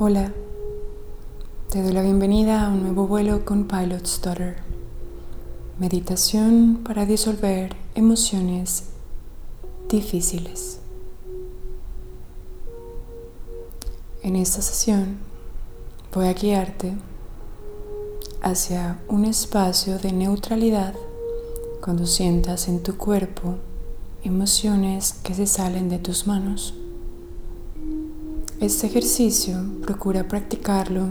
Hola, te doy la bienvenida a un nuevo vuelo con Pilot Stutter. Meditación para disolver emociones difíciles. En esta sesión voy a guiarte hacia un espacio de neutralidad cuando sientas en tu cuerpo emociones que se salen de tus manos. Este ejercicio procura practicarlo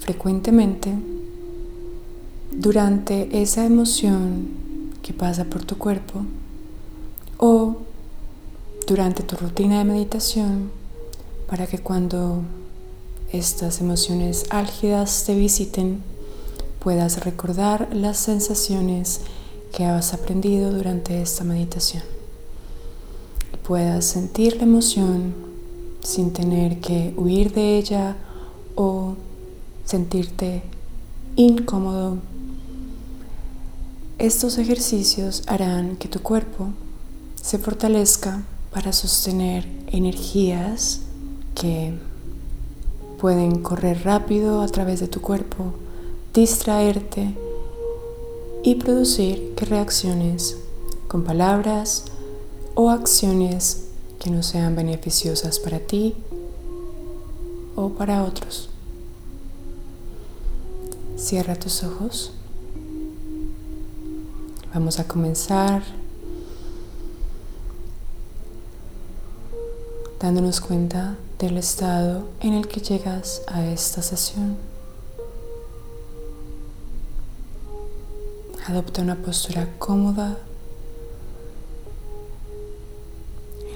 frecuentemente durante esa emoción que pasa por tu cuerpo o durante tu rutina de meditación para que cuando estas emociones álgidas te visiten puedas recordar las sensaciones que has aprendido durante esta meditación. Y puedas sentir la emoción sin tener que huir de ella o sentirte incómodo. Estos ejercicios harán que tu cuerpo se fortalezca para sostener energías que pueden correr rápido a través de tu cuerpo, distraerte y producir que reacciones con palabras o acciones que no sean beneficiosas para ti o para otros. Cierra tus ojos. Vamos a comenzar dándonos cuenta del estado en el que llegas a esta sesión. Adopta una postura cómoda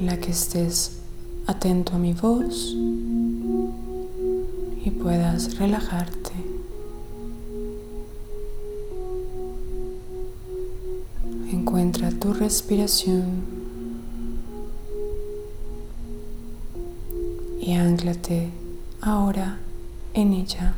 la que estés atento a mi voz y puedas relajarte. Encuentra tu respiración y anclate ahora en ella.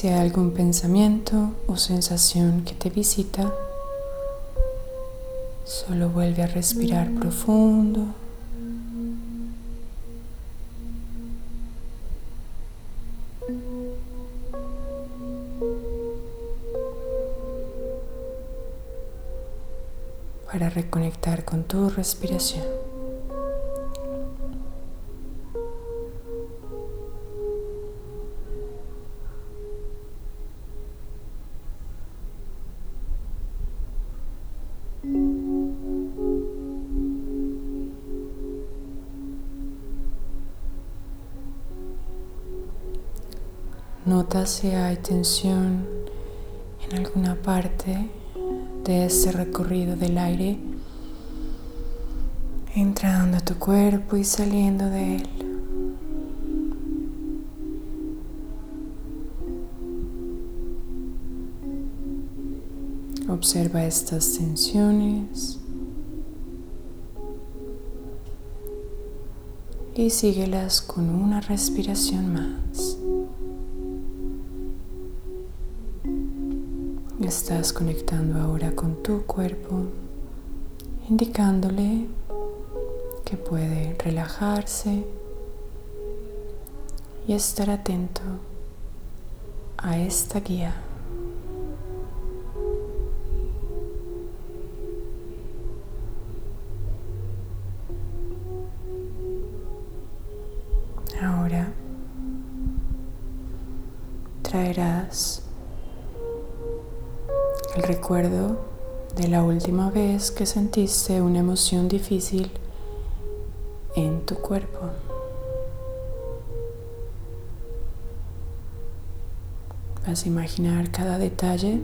Si hay algún pensamiento o sensación que te visita, solo vuelve a respirar profundo. para reconectar con tu respiración. Nota si hay tensión en alguna parte de este recorrido del aire, entrando a tu cuerpo y saliendo de él. Observa estas tensiones y síguelas con una respiración más. Estás conectando ahora con tu cuerpo, indicándole que puede relajarse y estar atento a esta guía. Última vez que sentiste una emoción difícil en tu cuerpo. Vas a imaginar cada detalle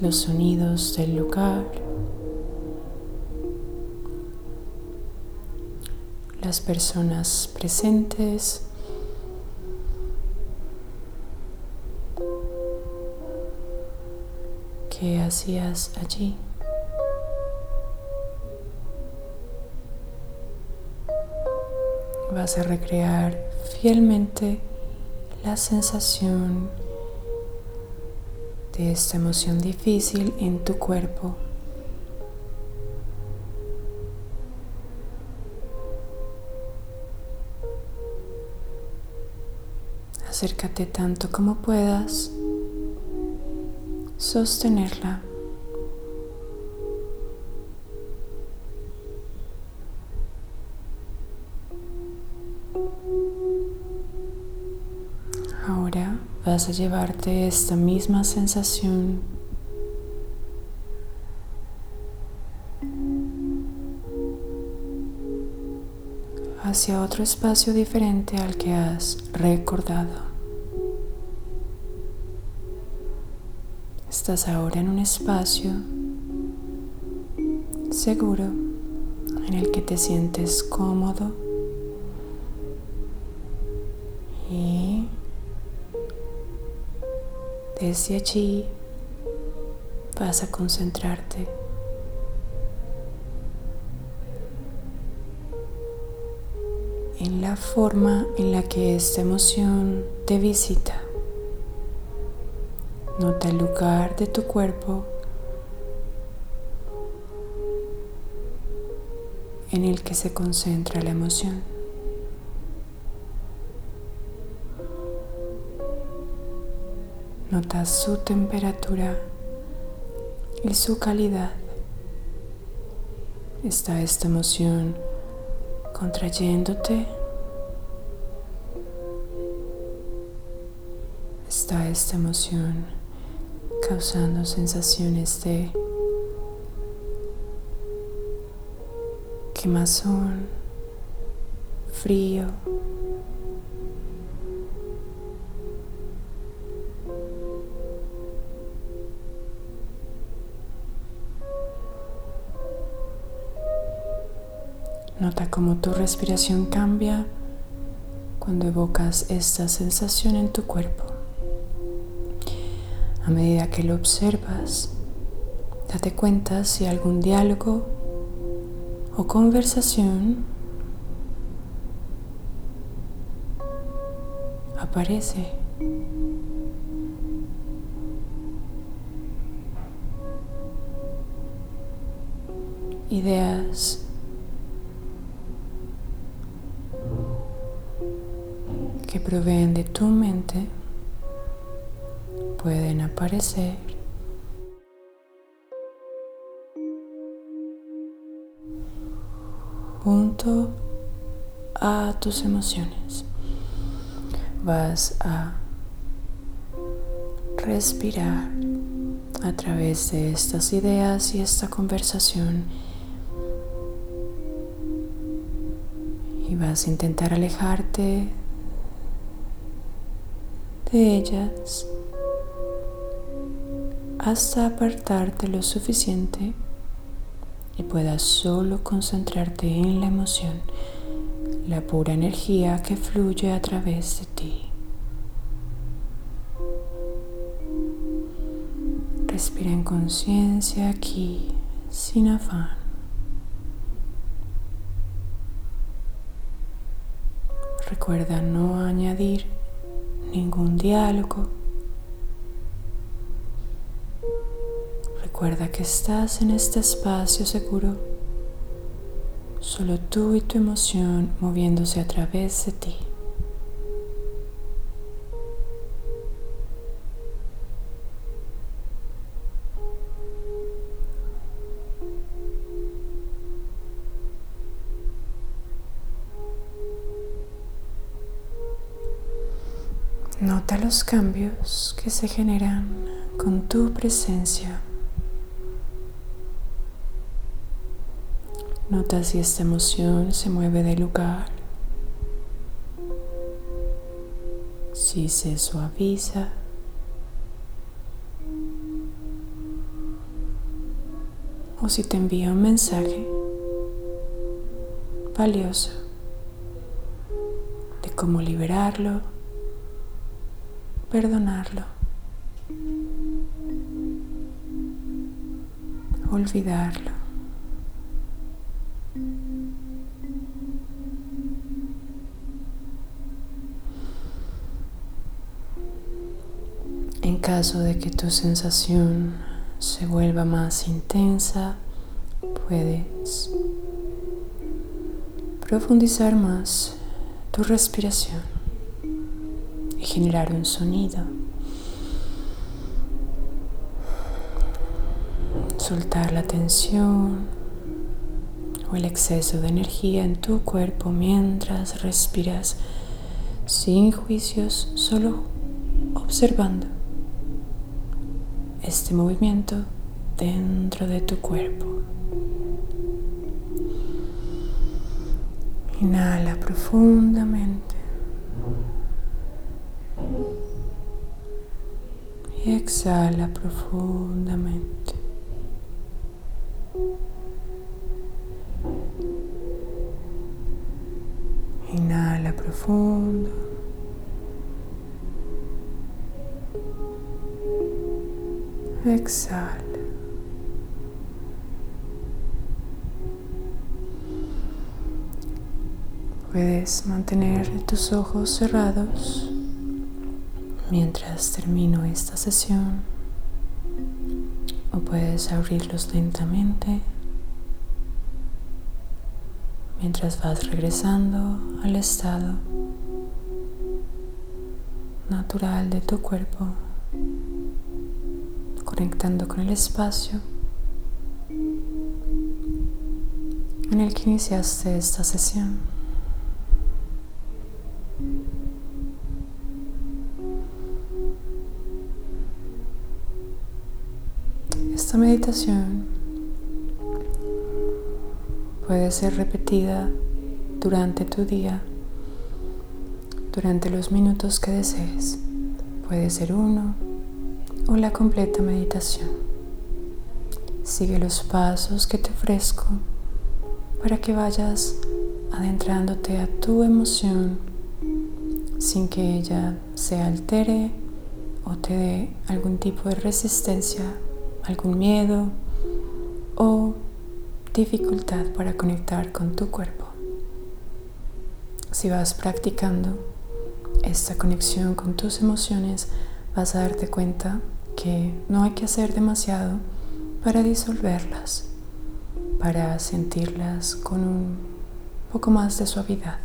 los sonidos del lugar, las personas presentes, ¿Qué hacías allí? vas a recrear fielmente la sensación de esta emoción difícil en tu cuerpo. Acércate tanto como puedas, sostenerla. Ahora vas a llevarte esta misma sensación hacia otro espacio diferente al que has recordado. Estás ahora en un espacio seguro en el que te sientes cómodo y desde allí vas a concentrarte en la forma en la que esta emoción te visita. Nota el lugar de tu cuerpo en el que se concentra la emoción. Nota su temperatura y su calidad. Está esta emoción contrayéndote. Está esta emoción causando sensaciones de quemazón, frío. Nota cómo tu respiración cambia cuando evocas esta sensación en tu cuerpo. A medida que lo observas, date cuenta si algún diálogo o conversación aparece. Ideas que proveen de tu mente pueden aparecer. Junto a tus emociones. Vas a respirar a través de estas ideas y esta conversación. Y vas a intentar alejarte de ellas hasta apartarte lo suficiente y puedas solo concentrarte en la emoción, la pura energía que fluye a través de ti. Respira en conciencia aquí, sin afán. Recuerda no añadir ningún diálogo Recuerda que estás en este espacio seguro, solo tú y tu emoción moviéndose a través de ti. Nota los cambios que se generan con tu presencia. Nota si esta emoción se mueve de lugar, si se suaviza. O si te envía un mensaje valioso de cómo liberarlo, perdonarlo, olvidarlo. Caso de que tu sensación se vuelva más intensa, puedes profundizar más tu respiración y generar un sonido. Soltar la tensión o el exceso de energía en tu cuerpo mientras respiras sin juicios, solo observando este movimiento dentro de tu cuerpo. Inhala profundamente. Y exhala profundamente. Inhala profundo. Exhala. Puedes mantener tus ojos cerrados mientras termino esta sesión o puedes abrirlos lentamente mientras vas regresando al estado natural de tu cuerpo, conectando con el espacio en el que iniciaste esta sesión. Esta meditación puede ser repetida durante tu día, durante los minutos que desees. Puede ser uno o la completa meditación. Sigue los pasos que te ofrezco para que vayas adentrándote a tu emoción sin que ella se altere o te dé algún tipo de resistencia algún miedo o dificultad para conectar con tu cuerpo. Si vas practicando esta conexión con tus emociones, vas a darte cuenta que no hay que hacer demasiado para disolverlas, para sentirlas con un poco más de suavidad.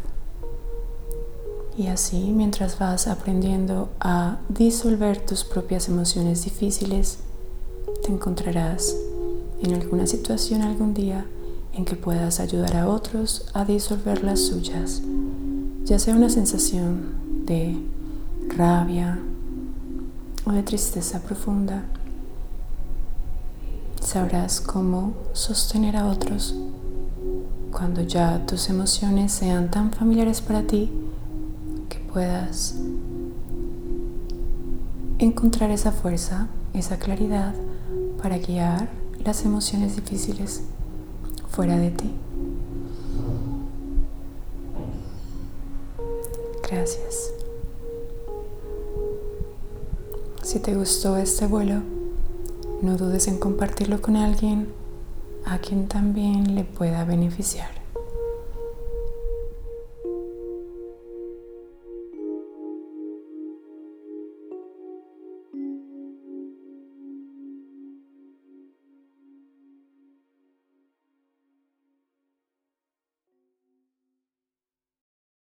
Y así, mientras vas aprendiendo a disolver tus propias emociones difíciles, te encontrarás en alguna situación algún día en que puedas ayudar a otros a disolver las suyas, ya sea una sensación de rabia o de tristeza profunda. Sabrás cómo sostener a otros cuando ya tus emociones sean tan familiares para ti que puedas encontrar esa fuerza, esa claridad para guiar las emociones difíciles fuera de ti. Gracias. Si te gustó este vuelo, no dudes en compartirlo con alguien a quien también le pueda beneficiar.